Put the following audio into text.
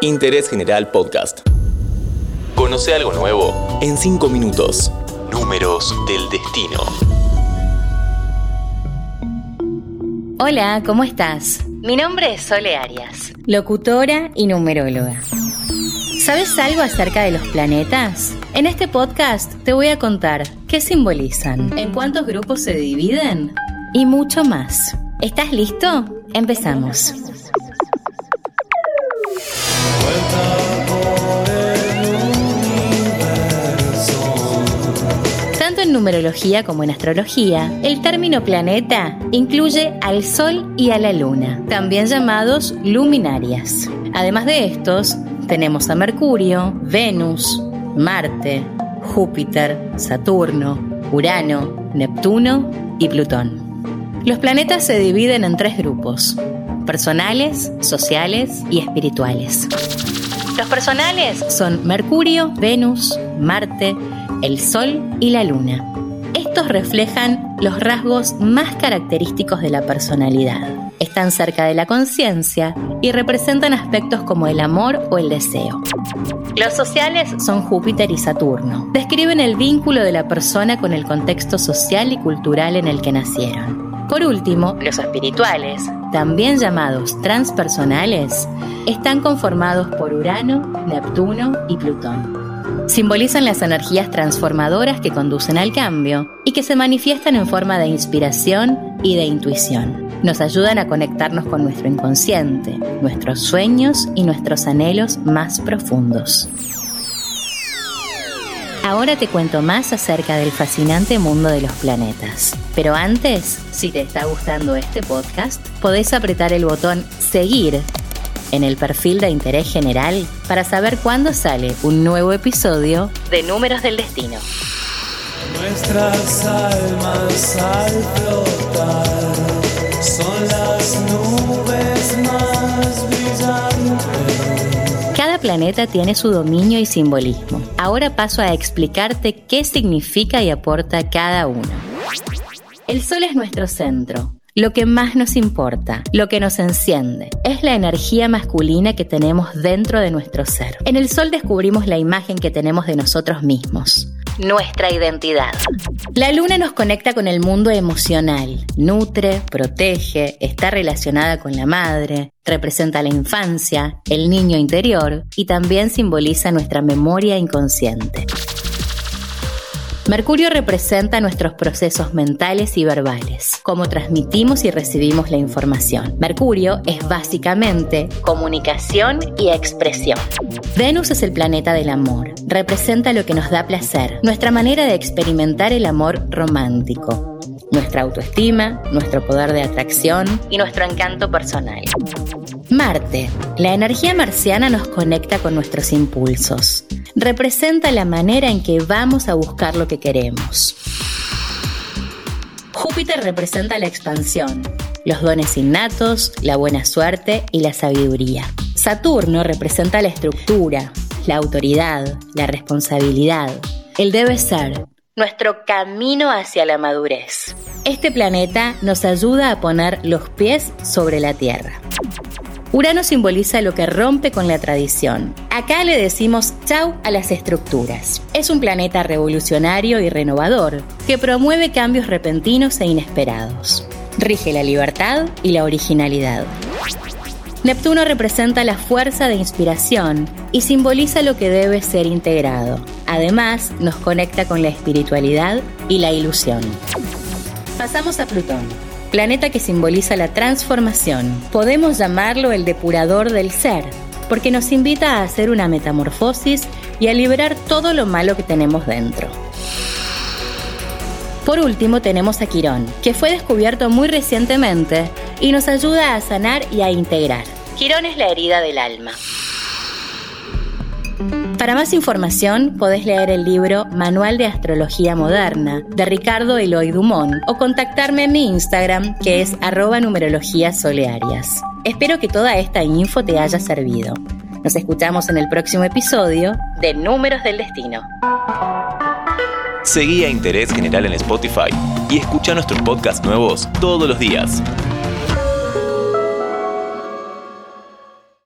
Interés General Podcast. Conoce algo nuevo en 5 minutos. Números del destino. Hola, ¿cómo estás? Mi nombre es Sole Arias, locutora y numeróloga. ¿Sabes algo acerca de los planetas? En este podcast te voy a contar qué simbolizan, en cuántos grupos se dividen y mucho más. ¿Estás listo? Empezamos. Numerología como en astrología, el término planeta incluye al Sol y a la Luna, también llamados luminarias. Además de estos, tenemos a Mercurio, Venus, Marte, Júpiter, Saturno, Urano, Neptuno y Plutón. Los planetas se dividen en tres grupos, personales, sociales y espirituales. Los personales son Mercurio, Venus, Marte, el Sol y la Luna. Estos reflejan los rasgos más característicos de la personalidad. Están cerca de la conciencia y representan aspectos como el amor o el deseo. Los sociales son Júpiter y Saturno. Describen el vínculo de la persona con el contexto social y cultural en el que nacieron. Por último, los espirituales, también llamados transpersonales, están conformados por Urano, Neptuno y Plutón. Simbolizan las energías transformadoras que conducen al cambio y que se manifiestan en forma de inspiración y de intuición. Nos ayudan a conectarnos con nuestro inconsciente, nuestros sueños y nuestros anhelos más profundos. Ahora te cuento más acerca del fascinante mundo de los planetas. Pero antes, si te está gustando este podcast, podés apretar el botón Seguir en el perfil de interés general para saber cuándo sale un nuevo episodio de Números del Destino. Nuestras almas al flotar son las nubes más brillantes. Cada planeta tiene su dominio y simbolismo. Ahora paso a explicarte qué significa y aporta cada uno. El Sol es nuestro centro, lo que más nos importa, lo que nos enciende. Es la energía masculina que tenemos dentro de nuestro ser. En el Sol descubrimos la imagen que tenemos de nosotros mismos nuestra identidad. La luna nos conecta con el mundo emocional, nutre, protege, está relacionada con la madre, representa la infancia, el niño interior y también simboliza nuestra memoria inconsciente. Mercurio representa nuestros procesos mentales y verbales, cómo transmitimos y recibimos la información. Mercurio es básicamente comunicación y expresión. Venus es el planeta del amor, representa lo que nos da placer, nuestra manera de experimentar el amor romántico, nuestra autoestima, nuestro poder de atracción y nuestro encanto personal. Marte. La energía marciana nos conecta con nuestros impulsos. Representa la manera en que vamos a buscar lo que queremos. Júpiter representa la expansión, los dones innatos, la buena suerte y la sabiduría. Saturno representa la estructura, la autoridad, la responsabilidad, el debe ser, nuestro camino hacia la madurez. Este planeta nos ayuda a poner los pies sobre la Tierra. Urano simboliza lo que rompe con la tradición. Acá le decimos chau a las estructuras. Es un planeta revolucionario y renovador que promueve cambios repentinos e inesperados. Rige la libertad y la originalidad. Neptuno representa la fuerza de inspiración y simboliza lo que debe ser integrado. Además, nos conecta con la espiritualidad y la ilusión. Pasamos a Plutón planeta que simboliza la transformación. Podemos llamarlo el depurador del ser, porque nos invita a hacer una metamorfosis y a liberar todo lo malo que tenemos dentro. Por último tenemos a Quirón, que fue descubierto muy recientemente y nos ayuda a sanar y a integrar. Quirón es la herida del alma. Para más información podés leer el libro Manual de Astrología Moderna de Ricardo Eloy Dumont o contactarme en mi Instagram que es arroba solearias. Espero que toda esta info te haya servido. Nos escuchamos en el próximo episodio de Números del Destino. Seguí a Interés General en Spotify y escucha nuestros podcasts nuevos todos los días.